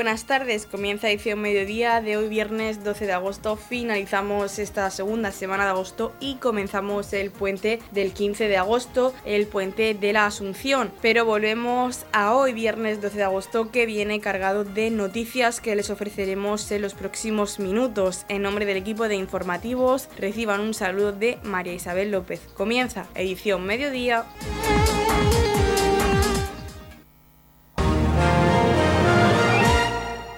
buenas tardes, comienza edición mediodía de hoy viernes 12 de agosto, finalizamos esta segunda semana de agosto y comenzamos el puente del 15 de agosto, el puente de la Asunción, pero volvemos a hoy viernes 12 de agosto que viene cargado de noticias que les ofreceremos en los próximos minutos. En nombre del equipo de informativos reciban un saludo de María Isabel López. Comienza edición mediodía.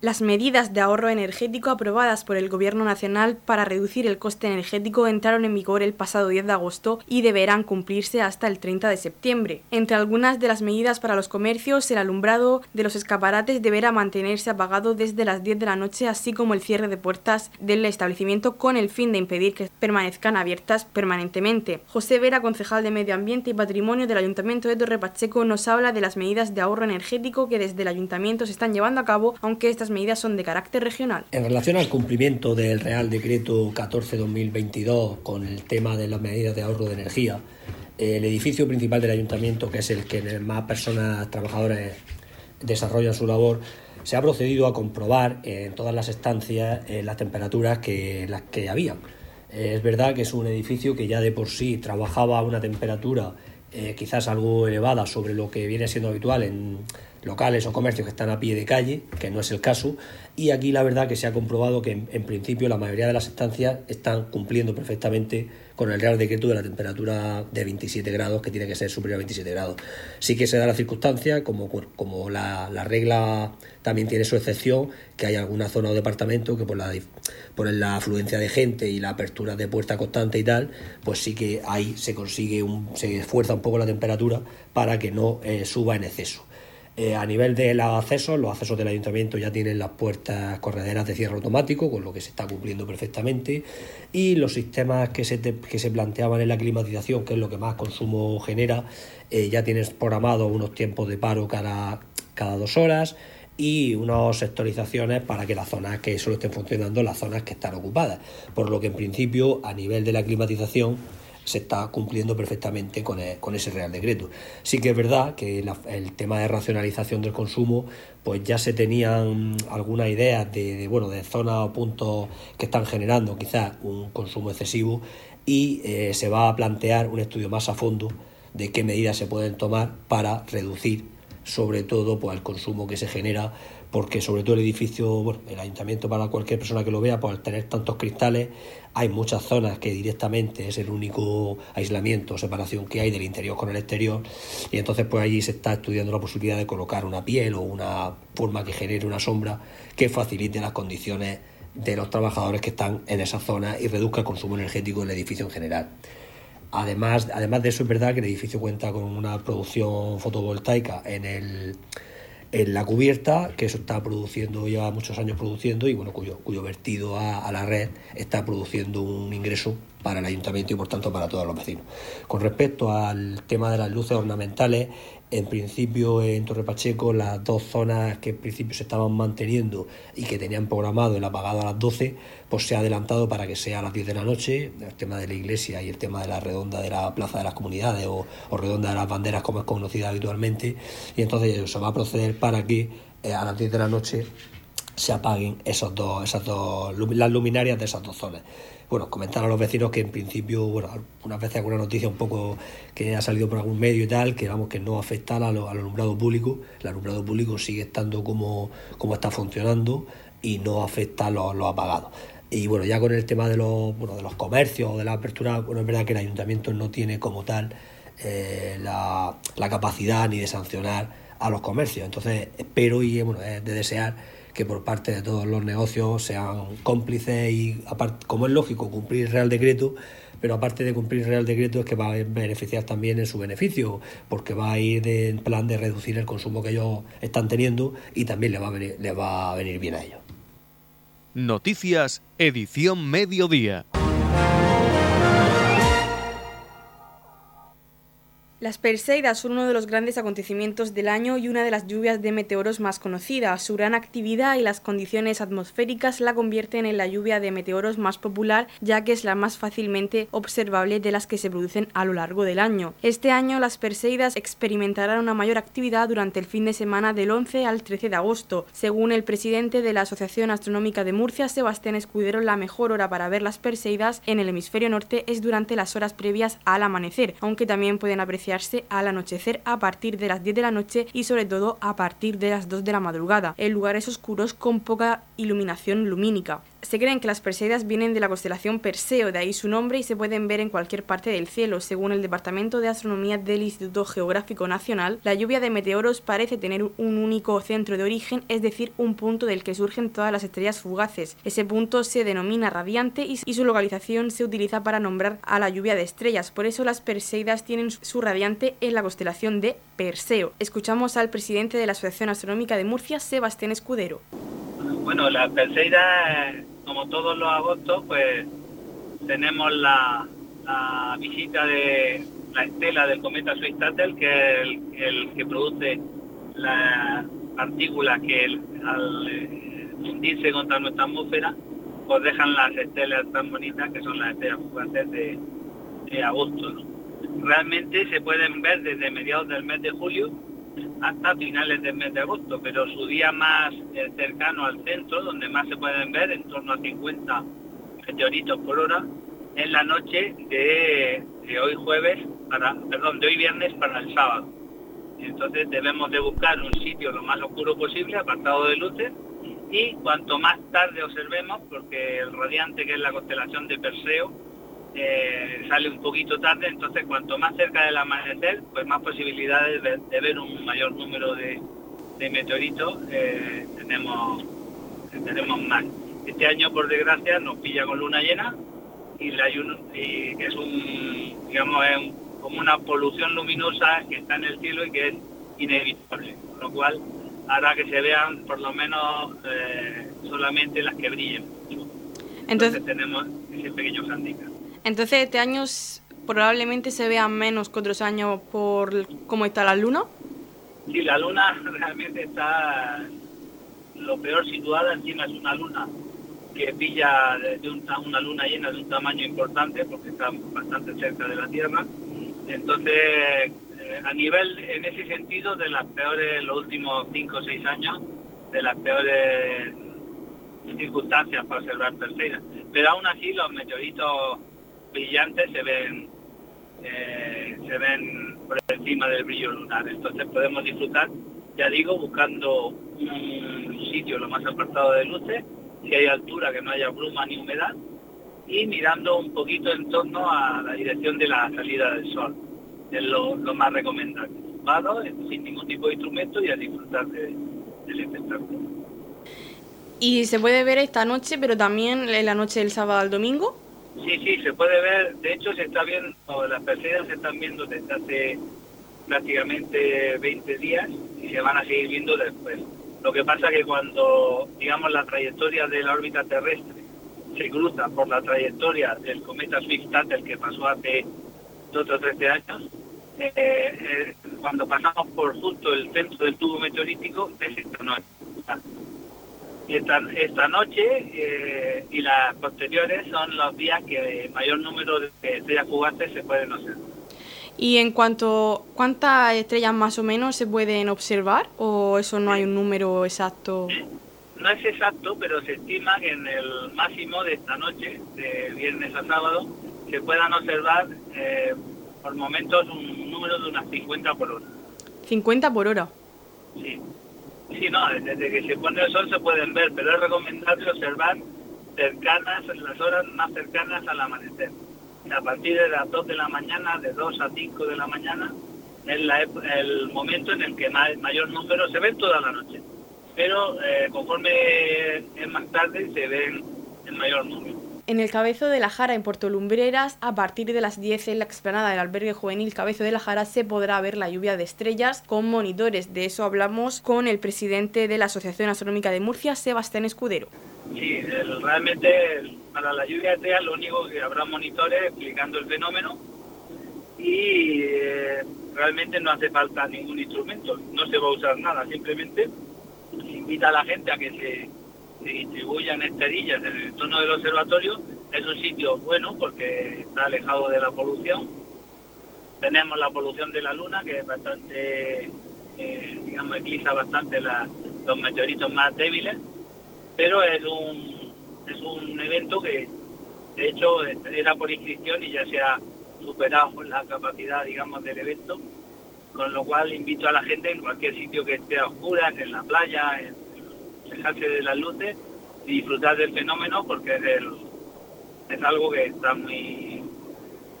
Las medidas de ahorro energético aprobadas por el Gobierno Nacional para reducir el coste energético entraron en vigor el pasado 10 de agosto y deberán cumplirse hasta el 30 de septiembre. Entre algunas de las medidas para los comercios, el alumbrado de los escaparates deberá mantenerse apagado desde las 10 de la noche, así como el cierre de puertas del establecimiento con el fin de impedir que permanezcan abiertas permanentemente. José Vera, concejal de Medio Ambiente y Patrimonio del Ayuntamiento de Torre Pacheco, nos habla de las medidas de ahorro energético que desde el ayuntamiento se están llevando a cabo, aunque estas medidas son de carácter regional. En relación al cumplimiento del Real Decreto 14-2022 con el tema de las medidas de ahorro de energía, el edificio principal del ayuntamiento, que es el que más personas trabajadoras desarrollan su labor, se ha procedido a comprobar en todas las estancias las temperaturas que, las que había. es verdad que es un edificio que ya de por sí trabajaba a una temperatura eh, quizás algo elevada sobre lo que viene siendo habitual en locales o comercios que están a pie de calle, que no es el caso, y aquí la verdad que se ha comprobado que en, principio la mayoría de las estancias están cumpliendo perfectamente con el Real Decreto de la temperatura de 27 grados, que tiene que ser superior a 27 grados. Sí que se da la circunstancia, como, como la, regla también tiene su excepción, que hay alguna zona o departamento que por la, por la afluencia de gente y la apertura de puerta constante y tal, pues sí que ahí se consigue, un, se esfuerza un poco la temperatura para que no eh, suba en exceso. Eh, a nivel de los accesos, los accesos del ayuntamiento ya tienen las puertas correderas de cierre automático, con lo que se está cumpliendo perfectamente, y los sistemas que se, que se planteaban en la climatización, que es lo que más consumo genera, eh, ya tienes programado unos tiempos de paro cada, cada dos horas y unas sectorizaciones para que las zonas que solo estén funcionando, las zonas que están ocupadas. Por lo que en principio, a nivel de la climatización, se está cumpliendo perfectamente con, e, con ese Real Decreto. Sí que es verdad que el tema de racionalización del consumo, pues ya se tenían algunas ideas de, bueno, de zonas o puntos que están generando quizás un consumo excesivo y eh, se va a plantear un estudio más a fondo de qué medidas se pueden tomar para reducir sobre todo pues, el consumo que se genera porque sobre todo el edificio, bueno, el ayuntamiento para cualquier persona que lo vea, pues al tener tantos cristales, hay muchas zonas que directamente es el único aislamiento o separación que hay del interior con el exterior, y entonces pues allí se está estudiando la posibilidad de colocar una piel o una forma que genere una sombra que facilite las condiciones de los trabajadores que están en esa zona y reduzca el consumo energético del edificio en general. Además, además de eso es verdad que el edificio cuenta con una producción fotovoltaica en el en la cubierta, que eso está produciendo, lleva muchos años produciendo y bueno, cuyo, cuyo vertido a, a la red está produciendo un ingreso para el ayuntamiento y por tanto para todos los vecinos. Con respecto al tema de las luces ornamentales, en principio en Torre Pacheco las dos zonas que en principio se estaban manteniendo y que tenían programado el apagado a las 12, pues se ha adelantado para que sea a las 10 de la noche, el tema de la iglesia y el tema de la redonda de la Plaza de las Comunidades o, redonda de las banderas como es conocida habitualmente, y entonces se va a proceder para que eh, a las 10 de la noche se apaguen esos dos, esas dos, las luminarias de esas dos zonas bueno, comentar a los vecinos que en principio, bueno, unas veces alguna noticia un poco que ha salido por algún medio y tal, que vamos, que no afecta al, alumbrado público, el alumbrado público sigue estando como, como está funcionando y no afecta a los, apagados. Y bueno, ya con el tema de los, bueno, de los comercios, de la apertura, bueno, es verdad que el ayuntamiento no tiene como tal eh, la, la capacidad ni de sancionar a los comercios. Entonces espero y bueno, es de desear que por parte de todos los negocios sean cómplices y, como es lógico, cumplir Real Decreto, pero aparte de cumplir Real Decreto es que va a beneficiar también en su beneficio, porque va a ir en plan de reducir el consumo que ellos están teniendo y también le va a venir, le va a venir bien a ellos. Noticias, edición mediodía. Las Perseidas son uno de los grandes acontecimientos del año y una de las lluvias de meteoros más conocidas. Su gran actividad y las condiciones atmosféricas la convierten en la lluvia de meteoros más popular, ya que es la más fácilmente observable de las que se producen a lo largo del año. Este año las Perseidas experimentarán una mayor actividad durante el fin de semana del 11 al 13 de agosto. Según el presidente de la Asociación Astronómica de Murcia, Sebastián Escudero, la mejor hora para ver las Perseidas en el hemisferio norte es durante las horas previas al amanecer, aunque también pueden apreciar al anochecer a partir de las 10 de la noche y sobre todo a partir de las 2 de la madrugada, en lugares oscuros con poca iluminación lumínica. Se creen que las Perseidas vienen de la constelación Perseo, de ahí su nombre, y se pueden ver en cualquier parte del cielo. Según el Departamento de Astronomía del Instituto Geográfico Nacional, la lluvia de meteoros parece tener un único centro de origen, es decir, un punto del que surgen todas las estrellas fugaces. Ese punto se denomina radiante y su localización se utiliza para nombrar a la lluvia de estrellas. Por eso las Perseidas tienen su radiante en la constelación de Perseo. Escuchamos al presidente de la Asociación Astronómica de Murcia, Sebastián Escudero. Bueno, las Perseidas, como todos los agostos, pues tenemos la, visita de la estela del cometa Swift-Tuttle, que es el, que produce las partículas que al eh, fundirse contra nuestra atmósfera, pues dejan las estelas tan bonitas que son las estrellas fugaces de, agosto. Realmente se pueden ver desde mediados del mes de julio hasta finales del mes de agosto, pero su día más eh, cercano al centro, donde más se pueden ver, en torno a 50 meteoritos por hora, es la noche de, hoy jueves, para, perdón, de hoy viernes para el sábado. Entonces debemos de buscar un sitio lo más oscuro posible, apartado de luces, y cuanto más tarde observemos, porque el radiante que es la constelación de Perseo, eh, sale un poquito tarde, entonces cuanto más cerca del amanecer, pues más posibilidades de, ver un mayor número de, meteoritos eh, tenemos, tenemos más. Este año, por desgracia, nos pilla con luna llena y, la, y que es un, digamos, es como una polución luminosa que está en el cielo y que es inevitable, con lo cual hará que se vean por lo menos eh, solamente las que brillen Entonces, tenemos ese pequeño handicap. Entonces este año probablemente se vea menos que otros años por cómo está la luna. Sí, la luna realmente está lo peor situada, encima es una luna que pilla de una luna llena de un tamaño importante porque está bastante cerca de la Tierra. Entonces, eh, a nivel, en ese sentido, de las peores, los últimos 5 o 6 años, de las peores circunstancias para observar Perseidas. Pero aún así los meteoritos brillantes se ven eh, se ven por encima del brillo lunar. Entonces podemos disfrutar, ya digo, buscando un sitio lo más apartado de luces, si hay altura, que no haya bruma ni humedad, y mirando un poquito en torno a la dirección de la salida del sol. Es lo, más recomendable. Vado, sin ningún tipo de instrumento y a disfrutar del espectáculo. ¿Y se puede ver esta noche, pero también en la noche del sábado al domingo? Sí, sí, se puede ver. De hecho, se está viendo, las Perseidas se están viendo desde hace prácticamente 20 días y se van a seguir viendo después. Lo que pasa que cuando, digamos, la trayectoria de la órbita terrestre se cruza por la trayectoria del cometa Swift-Tuttle que pasó hace 2 o 13 años, eh, eh, cuando pasamos por justo el centro del tubo meteorítico, es esta noche esta, esta noche eh, y las posteriores son los días que mayor número de estrellas fugaces se pueden observar. ¿Y en cuanto cuántas estrellas más o menos se pueden observar o eso no hay un número exacto? No es exacto, pero se estima que en el máximo de esta noche, de viernes a sábado, se puedan observar eh, por momentos un número de unas 50 por hora. ¿50 por hora? Sí. Sí, no, desde que se pone el sol se pueden ver, pero es recomendable observar cercanas, en las horas más cercanas al amanecer. A partir de las 2 de la mañana, de 2 a 5 de la mañana, es el momento en el que mayor número se ven toda la noche. Pero eh, conforme es más tarde, se ven en mayor número. En el Cabezo de la Jara, en Puerto Lumbreras, a partir de las 10 en la explanada del albergue juvenil Cabezo de la Jara se podrá ver la lluvia de estrellas con monitores. De eso hablamos con el presidente de la Asociación Astronómica de Murcia, Sebastián Escudero. Sí, realmente para la lluvia de estrellas lo único que habrá monitores explicando el fenómeno y eh, realmente no hace falta ningún instrumento, no se va a usar nada, simplemente se invita a la gente a que se, se distribuyan esterillas en el entorno del observatorio. Es un sitio bueno porque está alejado de la polución. Tenemos la polución de la luna, que es bastante, eh, digamos, eclipsa bastante los meteoritos más débiles, pero es un, es un evento que, de hecho, era por inscripción y ya se ha superado la capacidad, digamos, del evento, con lo cual invito a la gente en cualquier sitio que esté a oscuras, en la playa, en, dejarse de las luces y disfrutar del fenómeno porque es, es algo que está muy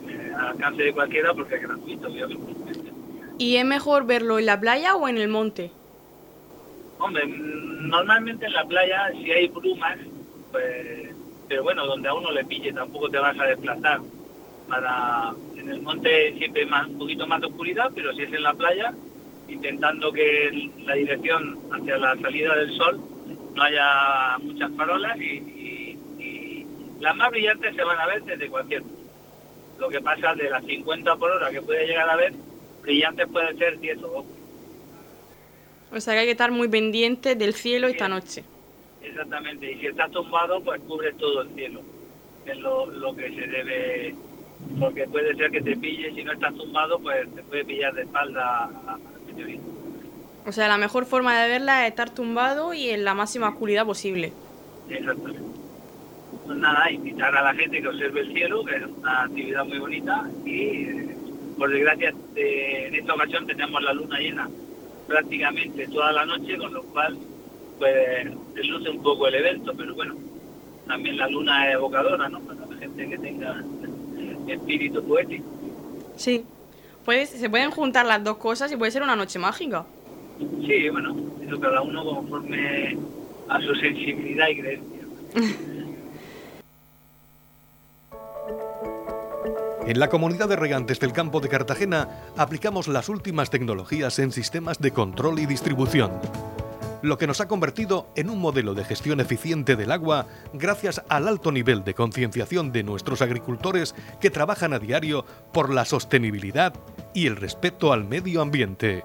eh, al alcance de cualquiera porque es gratuito, ¿Y es mejor verlo en la playa o en el monte? Hombre, normalmente en la playa si hay brumas, pues, pero bueno, donde a uno le pille tampoco te vas a desplazar para en el monte siempre más un poquito más de oscuridad pero si es en la playa intentando que la dirección hacia la salida del sol no haya muchas farolas y, las más brillantes se van a ver desde cualquier. Lo que pasa de las 50 por hora que puede llegar a ver, brillantes pueden ser 10 o 12. O sea que hay que estar muy pendiente del cielo esta noche. Exactamente, y si estás tumbado, pues cubre todo el cielo. Es lo, lo que se debe porque puede ser que te pille, si no estás tumbado, pues te puede pillar de espalda al meteorito. O sea, la mejor forma de verla es estar tumbado y en la máxima oscuridad posible. Exactamente. Pues nada, invitar a la gente que observe el cielo, que es una actividad muy bonita y por desgracia en esta ocasión tenemos la luna llena prácticamente toda la noche, con lo cual pues luce un poco el evento, pero bueno, también la luna es evocadora, ¿no? Para la gente que tenga espíritu poético. Sí. Pues, se pueden juntar las dos cosas y puede ser una noche mágica. Sí, bueno, cada uno conforme a su sensibilidad y creencia. En la comunidad de regantes del campo de Cartagena aplicamos las últimas tecnologías en sistemas de control y distribución lo que nos ha convertido en un modelo de gestión eficiente del agua gracias al alto nivel de concienciación de nuestros agricultores que trabajan a diario por la sostenibilidad y el respeto al medio ambiente.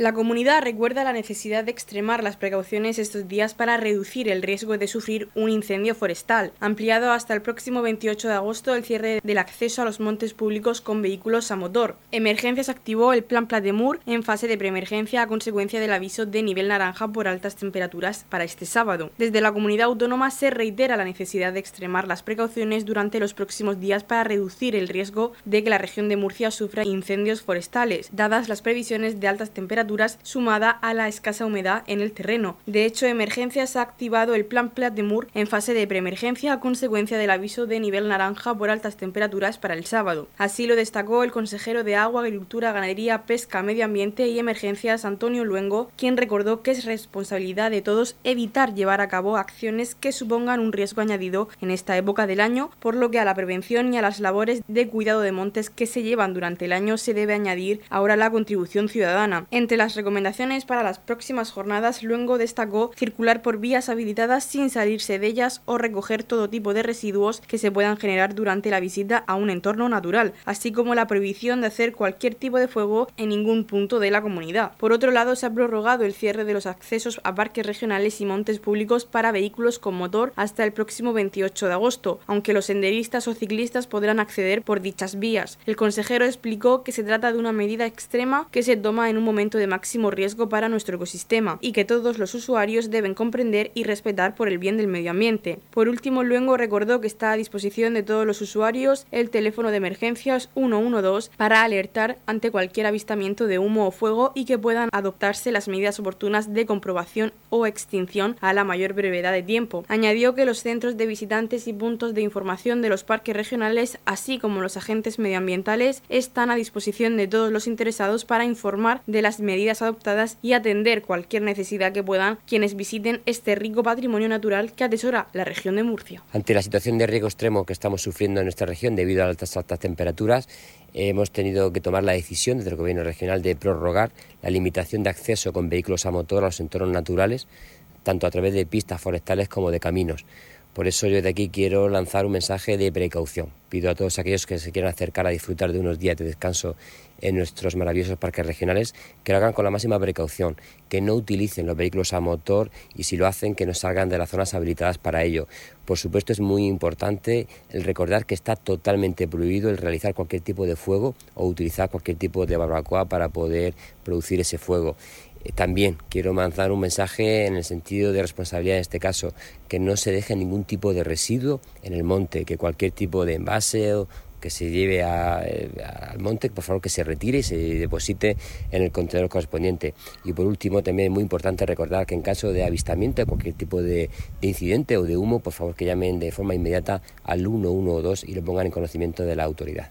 La comunidad recuerda la necesidad de extremar las precauciones estos días para reducir el riesgo de sufrir un incendio forestal, ampliado hasta el próximo 28 de agosto el cierre del acceso a los montes públicos con vehículos a motor. Emergencias activó el plan Platemur en fase de preemergencia a consecuencia del aviso de nivel naranja por altas temperaturas para este sábado. Desde la comunidad autónoma se reitera la necesidad de extremar las precauciones durante los próximos días para reducir el riesgo de que la región de Murcia sufra incendios forestales, dadas las previsiones de altas sumada a la escasa humedad en el terreno. De hecho, Emergencias ha activado el plan Plat de Mur en fase de preemergencia a consecuencia del aviso de nivel naranja por altas temperaturas para el sábado. Así lo destacó el consejero de Agua, Agricultura, Ganadería, Pesca, Medio Ambiente y Emergencias, Antonio Luengo, quien recordó que es responsabilidad de todos evitar llevar a cabo acciones que supongan un riesgo añadido en esta época del año, por lo que a la prevención y a las labores de cuidado de montes que se llevan durante el año se debe añadir ahora la contribución ciudadana. Entre las recomendaciones para las próximas jornadas, luego destacó circular por vías habilitadas sin salirse de ellas o recoger todo tipo de residuos que se puedan generar durante la visita a un entorno natural, así como la prohibición de hacer cualquier tipo de fuego en ningún punto de la comunidad. Por otro lado, se ha prorrogado el cierre de los accesos a parques regionales y montes públicos para vehículos con motor hasta el próximo 28 de agosto, aunque los senderistas o ciclistas podrán acceder por dichas vías. El consejero explicó que se trata de una medida extrema que se toma en un momento de máximo riesgo para nuestro ecosistema y que todos los usuarios deben comprender y respetar por el bien del medio ambiente. Por último, luego recordó que está a disposición de todos los usuarios el teléfono de emergencias 112 para alertar ante cualquier avistamiento de humo o fuego y que puedan adoptarse las medidas oportunas de comprobación o extinción a la mayor brevedad de tiempo. Añadió que los centros de visitantes y puntos de información de los parques regionales, así como los agentes medioambientales, están a disposición de todos los interesados para informar de las medidas adoptadas y atender cualquier necesidad que puedan quienes visiten este rico patrimonio natural que atesora la región de Murcia. Ante la situación de riesgo extremo que estamos sufriendo en nuestra región debido a las altas temperaturas, hemos tenido que tomar la decisión desde el Gobierno regional de prorrogar la limitación de acceso con vehículos a motor a los entornos naturales, tanto a través de pistas forestales como de caminos. Por eso yo de aquí quiero lanzar un mensaje de precaución. Pido a todos aquellos que se quieran acercar a disfrutar de unos días de descanso en nuestros maravillosos parques regionales que lo hagan con la máxima precaución, que no utilicen los vehículos a motor y si lo hacen que no salgan de las zonas habilitadas para ello. Por supuesto es muy importante el recordar que está totalmente prohibido el realizar cualquier tipo de fuego o utilizar cualquier tipo de barbacoa para poder producir ese fuego también quiero mandar un mensaje en el sentido de responsabilidad en este caso, que no se deje ningún tipo de residuo en el monte, que cualquier tipo de envase o que se lleve eh, al monte, por favor que se retire y se deposite en el contenedor correspondiente. Y por último, también es muy importante recordar que en caso de avistamiento cualquier tipo de, de incidente o de humo, por favor que llamen de forma inmediata al 112 y lo pongan en conocimiento de la autoridad.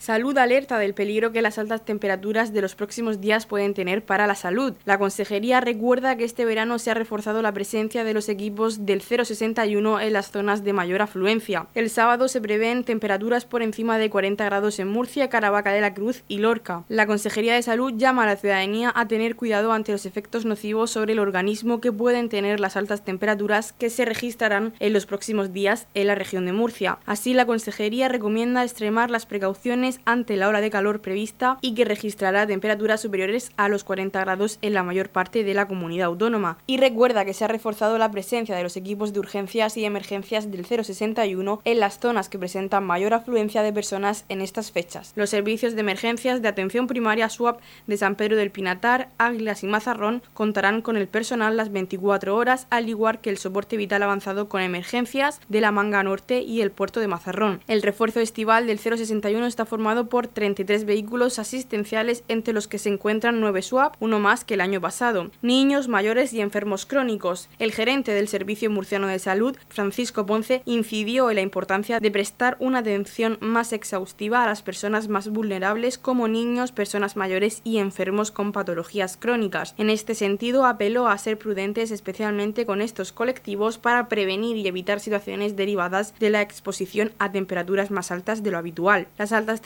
Salud alerta del peligro que las altas temperaturas de los próximos días pueden tener para la salud. La Consejería recuerda que este verano se ha reforzado la presencia de los equipos del 061 en las zonas de mayor afluencia. El sábado se prevén temperaturas por encima de 40 grados en Murcia, Caravaca de la Cruz y Lorca. La Consejería de Salud llama a la ciudadanía a tener cuidado ante los efectos nocivos sobre el organismo que pueden tener las altas temperaturas que se registrarán en los próximos días en la región de Murcia. Así, la Consejería recomienda extremar las precauciones ante la hora de calor prevista y que registrará temperaturas superiores a los 40 grados en la mayor parte de la comunidad autónoma. Y recuerda que se ha reforzado la presencia de los equipos de urgencias y emergencias del 061 en las zonas que presentan mayor afluencia de personas en estas fechas. Los servicios de emergencias de atención primaria SWAP de San Pedro del Pinatar, Águilas y Mazarrón contarán con el personal las 24 horas, al igual que el soporte vital avanzado con emergencias de la Manga Norte y el puerto de Mazarrón. El refuerzo estival del 061 está formado formado por 33 vehículos asistenciales entre los que se encuentran 9 SWAP, uno más que el año pasado, niños, mayores y enfermos crónicos. El gerente del Servicio Murciano de Salud, Francisco Ponce, incidió en la importancia de prestar una atención más exhaustiva a las personas más vulnerables como niños, personas mayores y enfermos con patologías crónicas. En este sentido, apeló a ser prudentes especialmente con estos colectivos para prevenir y evitar situaciones derivadas de la exposición a temperaturas más altas de lo habitual. Las altas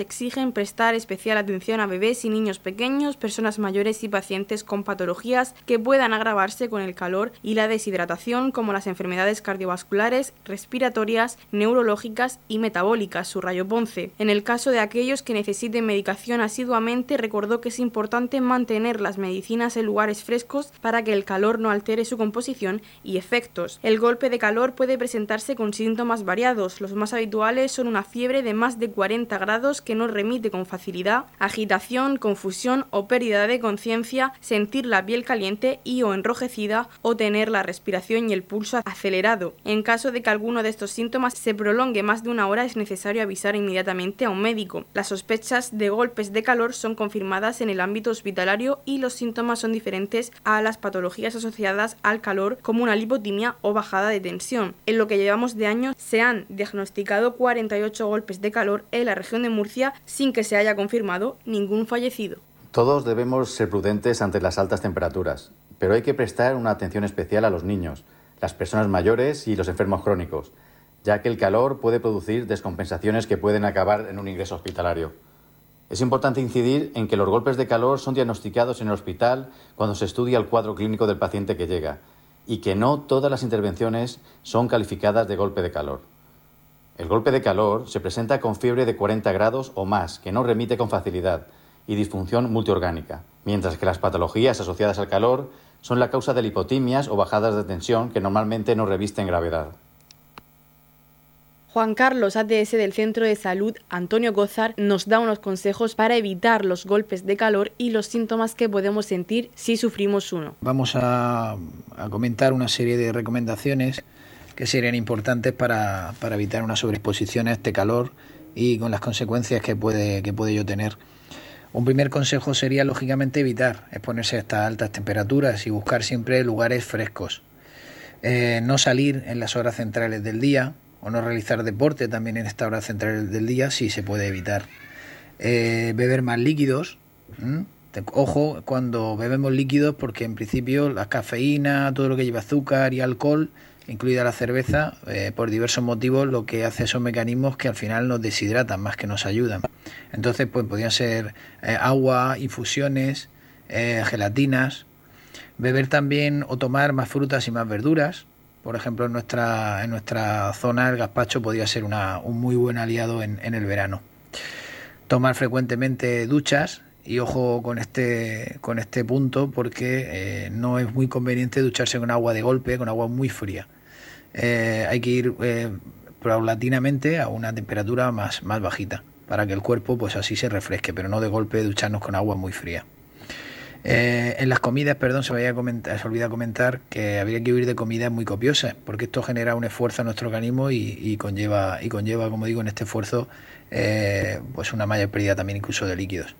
exigen prestar especial atención a bebés y niños pequeños, personas mayores y pacientes con patologías que puedan agravarse con el calor y la deshidratación, como las enfermedades cardiovasculares, respiratorias, neurológicas y metabólicas, subrayó Ponce. En el caso de aquellos que necesiten medicación asiduamente, recordó que es importante mantener las medicinas en lugares frescos para que el calor no altere su composición y efectos. El golpe de calor puede presentarse con síntomas variados. Los más habituales son una fiebre de más de 40 grados que no remite con facilidad, agitación, confusión o pérdida de conciencia, sentir la piel caliente y o enrojecida o tener la respiración y el pulso acelerado. En caso de que alguno de estos síntomas se prolongue más de una hora es necesario avisar inmediatamente a un médico. Las sospechas de golpes de calor son confirmadas en el ámbito hospitalario y los síntomas son diferentes a las patologías asociadas al calor como una lipotimia o bajada de tensión. En lo que llevamos de año se han diagnosticado 48 golpes de calor en la región de Murcia sin que se haya confirmado ningún fallecido. Todos debemos ser prudentes ante las altas temperaturas, pero hay que prestar una atención especial a los niños, las personas mayores y los enfermos crónicos, ya que el calor puede producir descompensaciones que pueden acabar en un ingreso hospitalario. Es importante incidir en que los golpes de calor son diagnosticados en el hospital cuando se estudia el cuadro clínico del paciente que llega y que no todas las intervenciones son calificadas de golpe de calor. El golpe de calor se presenta con fiebre de 40 grados o más, que no remite con facilidad, y disfunción multiorgánica, mientras que las patologías asociadas al calor son la causa de lipotimias o bajadas de tensión que normalmente no revisten gravedad. Juan Carlos, ATS del Centro de Salud Antonio Gozar, nos da unos consejos para evitar los golpes de calor y los síntomas que podemos sentir si sufrimos uno. Vamos a, comentar una serie de recomendaciones que serían importantes para, para evitar una sobreexposición a este calor y con las consecuencias que puede, que puede yo tener. Un primer consejo sería, lógicamente, evitar exponerse a estas altas temperaturas y buscar siempre lugares frescos. Eh, no salir en las horas centrales del día o no realizar deporte también en estas horas centrales del día si se puede evitar. Eh, beber más líquidos. Ojo cuando bebemos líquidos porque en principio la cafeína, todo lo que lleva azúcar y alcohol incluida la cerveza, eh, por diversos motivos lo que hace son mecanismos que al final nos deshidratan más que nos ayudan. Entonces, pues podrían ser eh, agua, infusiones, eh, gelatinas, beber también o tomar más frutas y más verduras. Por ejemplo, en nuestra, en nuestra zona el gazpacho podría ser una, un muy buen aliado en, en el verano. Tomar frecuentemente duchas, y ojo con este, con este punto porque no es muy conveniente ducharse con agua de golpe, con agua muy fría. Eh, hay que ir eh, paulatinamente a una temperatura más, más bajita para que el cuerpo pues así se refresque, pero no de golpe ducharnos con agua muy fría. Eh, en las comidas, perdón, se me comentar, se olvida comentar que habría que huir de comidas muy copiosas, porque esto genera un esfuerzo a nuestro organismo y, conlleva, y conlleva, como digo, en este esfuerzo, pues una mayor pérdida también incluso de líquidos.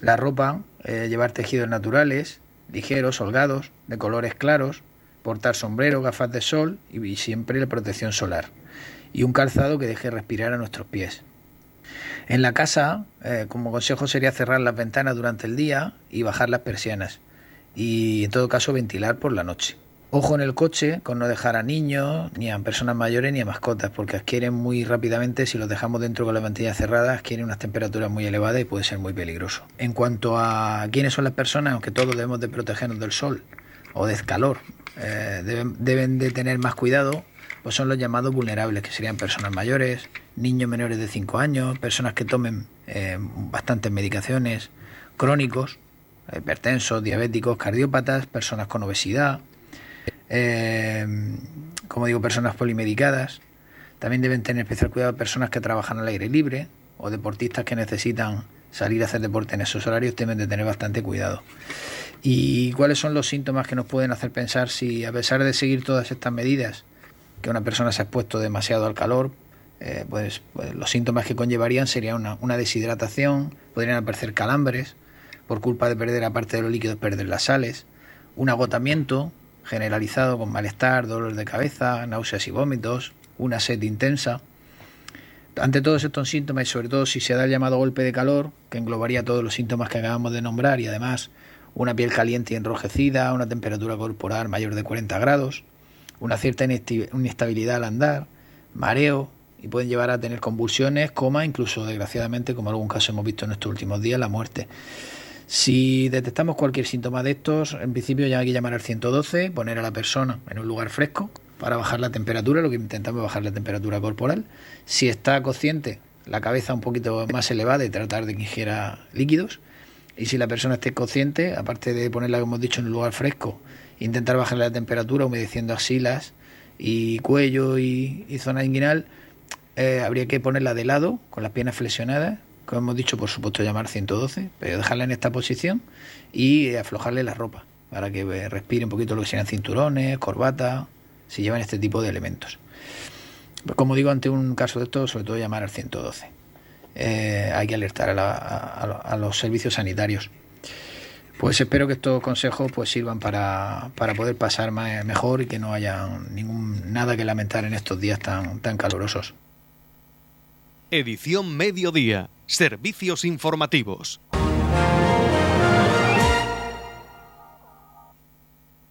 La ropa, llevar tejidos naturales, ligeros, holgados, de colores claros, portar sombrero, gafas de sol y siempre la protección solar. Y un calzado que deje respirar a nuestros pies. En la casa, eh, como consejo sería cerrar las ventanas durante el día y bajar las persianas. Y en todo caso ventilar por la noche. Ojo en el coche con no dejar a niños, ni a personas mayores, ni a mascotas, porque adquieren muy rápidamente, si los dejamos dentro con la ventilla cerrada, adquieren unas temperaturas muy elevadas y puede ser muy peligroso. En cuanto a quiénes son las personas, aunque todos debemos de protegernos del sol o del calor, eh, deben, de tener más cuidado, pues son los llamados vulnerables, que serían personas mayores, niños menores de 5 años, personas que tomen eh, bastantes medicaciones, crónicos, hipertensos, diabéticos, cardiópatas, personas con obesidad, eh, como digo, personas polimedicadas. También deben tener especial cuidado personas que trabajan al aire libre o deportistas que necesitan salir a hacer deporte en esos horarios, deben de tener bastante cuidado. ¿Y cuáles son los síntomas que nos pueden hacer pensar si, a pesar de seguir todas estas medidas, que una persona se ha expuesto demasiado al calor, eh, pues, pues, los síntomas que conllevarían serían una, deshidratación, podrían aparecer calambres, por culpa de perder, aparte de los líquidos, perder las sales, un agotamiento generalizado con malestar, dolor de cabeza, náuseas y vómitos, una sed intensa. Ante todos estos síntomas y sobre todo si se da el llamado golpe de calor, que englobaría todos los síntomas que acabamos de nombrar y además una piel caliente y enrojecida, una temperatura corporal mayor de 40 grados, una cierta inestabilidad al andar, mareo y pueden llevar a tener convulsiones, coma, incluso desgraciadamente, como en algún caso hemos visto en estos últimos días, la muerte. Si detectamos cualquier síntoma de estos, en principio ya hay que llamar al 112, poner a la persona en un lugar fresco para bajar la temperatura, lo que intentamos es bajar la temperatura corporal. Si está consciente, la cabeza un poquito más elevada y tratar de que ingiera líquidos. Y si la persona esté consciente, aparte de ponerla, como hemos dicho, en un lugar fresco, intentar bajarle la temperatura humedeciendo axilas y cuello y, zona inguinal, eh, habría que ponerla de lado, con las piernas flexionadas, como hemos dicho, por supuesto, llamar 112, pero dejarla en esta posición y aflojarle la ropa para que eh, respire un poquito lo que sean cinturones, corbata, si llevan este tipo de elementos. Pues como digo, ante un caso de esto, sobre todo llamar al 112. Eh, hay que alertar a, los servicios sanitarios. Pues espero que estos consejos pues sirvan para, poder pasar mejor y que no haya ningún nada que lamentar en estos días tan, tan calurosos. Edición Mediodía. Servicios informativos.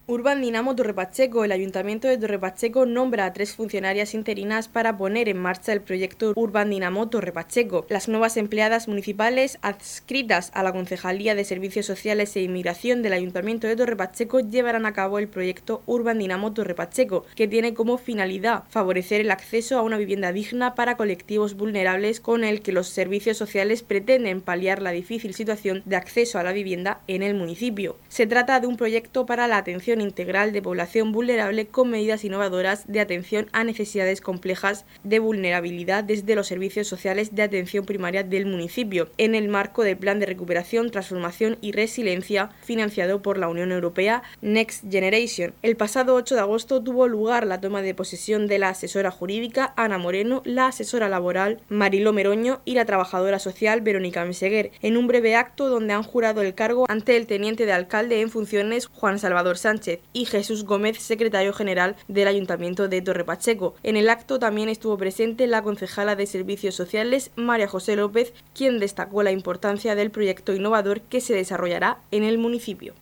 Urban Dinamo Torrepacheco. El Ayuntamiento de Torrepacheco nombra a tres funcionarias interinas para poner en marcha el proyecto Urban Dinamo Torrepacheco. Las nuevas empleadas municipales adscritas a la Concejalía de Servicios Sociales e Inmigración del Ayuntamiento de Torrepacheco llevarán a cabo el proyecto Urban Dinamo Torrepacheco, que tiene como finalidad favorecer el acceso a una vivienda digna para colectivos vulnerables con el que los servicios sociales pretenden paliar la difícil situación de acceso a la vivienda en el municipio. Se trata de un proyecto para la atención integral de población vulnerable con medidas innovadoras de atención a necesidades complejas de vulnerabilidad desde los servicios sociales de atención primaria del municipio, en el marco del Plan de Recuperación, Transformación y Resiliencia financiado por la Unión Europea Next Generation. El pasado 8 de agosto tuvo lugar la toma de posesión de la asesora jurídica Ana Moreno, la asesora laboral Mariló Meroño y la trabajadora social Verónica Meseguer, en un breve acto donde han jurado el cargo ante el teniente de alcalde en funciones Juan Salvador Sánchez y Jesús Gómez, secretario general del Ayuntamiento de Torre Pacheco. En el acto también estuvo presente la concejala de Servicios Sociales María José López, quien destacó la importancia del proyecto innovador que se desarrollará en el municipio.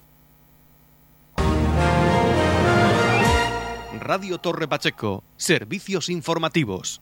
Radio Torre Pacheco, servicios informativos.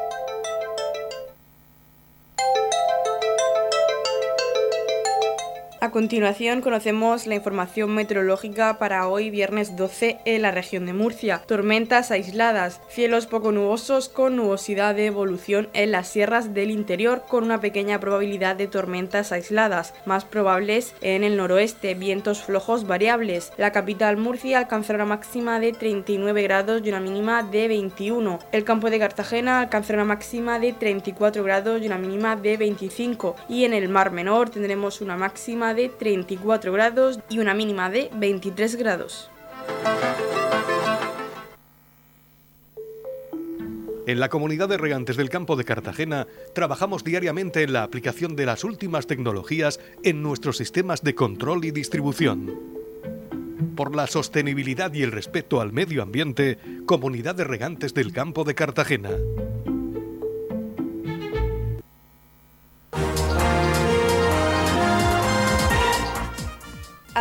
A continuación conocemos la información meteorológica para hoy viernes 12 en la región de Murcia. Tormentas aisladas, cielos poco nubosos con nubosidad de evolución en las sierras del interior con una pequeña probabilidad de tormentas aisladas, más probables en el noroeste, vientos flojos variables. La capital Murcia alcanzará una máxima de 39 grados y una mínima de 21. El campo de Cartagena alcanzará una máxima de 34 grados y una mínima de 25. Y en el Mar Menor tendremos una máxima de 34 grados y una mínima de 23 grados. En la comunidad de regantes del campo de Cartagena trabajamos diariamente en la aplicación de las últimas tecnologías en nuestros sistemas de control y distribución. Por la sostenibilidad y el respeto al medio ambiente, Comunidad de Regantes del Campo de Cartagena.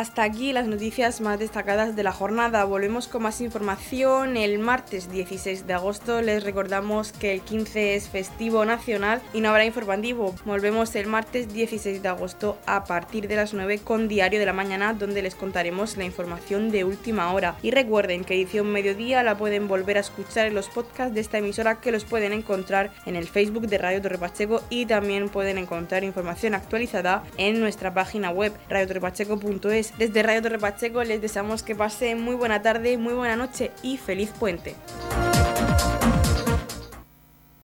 Hasta aquí las noticias más destacadas de la jornada. Volvemos con más información el martes 16 de agosto. Les recordamos que el 15 es festivo nacional y no habrá informativo. Volvemos el martes 16 de agosto a partir de las 9 con Diario de la Mañana donde les contaremos la información de última hora. Y recuerden que edición mediodía la pueden volver a escuchar en los podcasts de esta emisora que los pueden encontrar en el Facebook de Radio Torre Pacheco y también pueden encontrar información actualizada en nuestra página web radiotorrepacheco.es desde Radio Torre Pacheco les deseamos que pasen muy buena tarde, muy buena noche y feliz puente.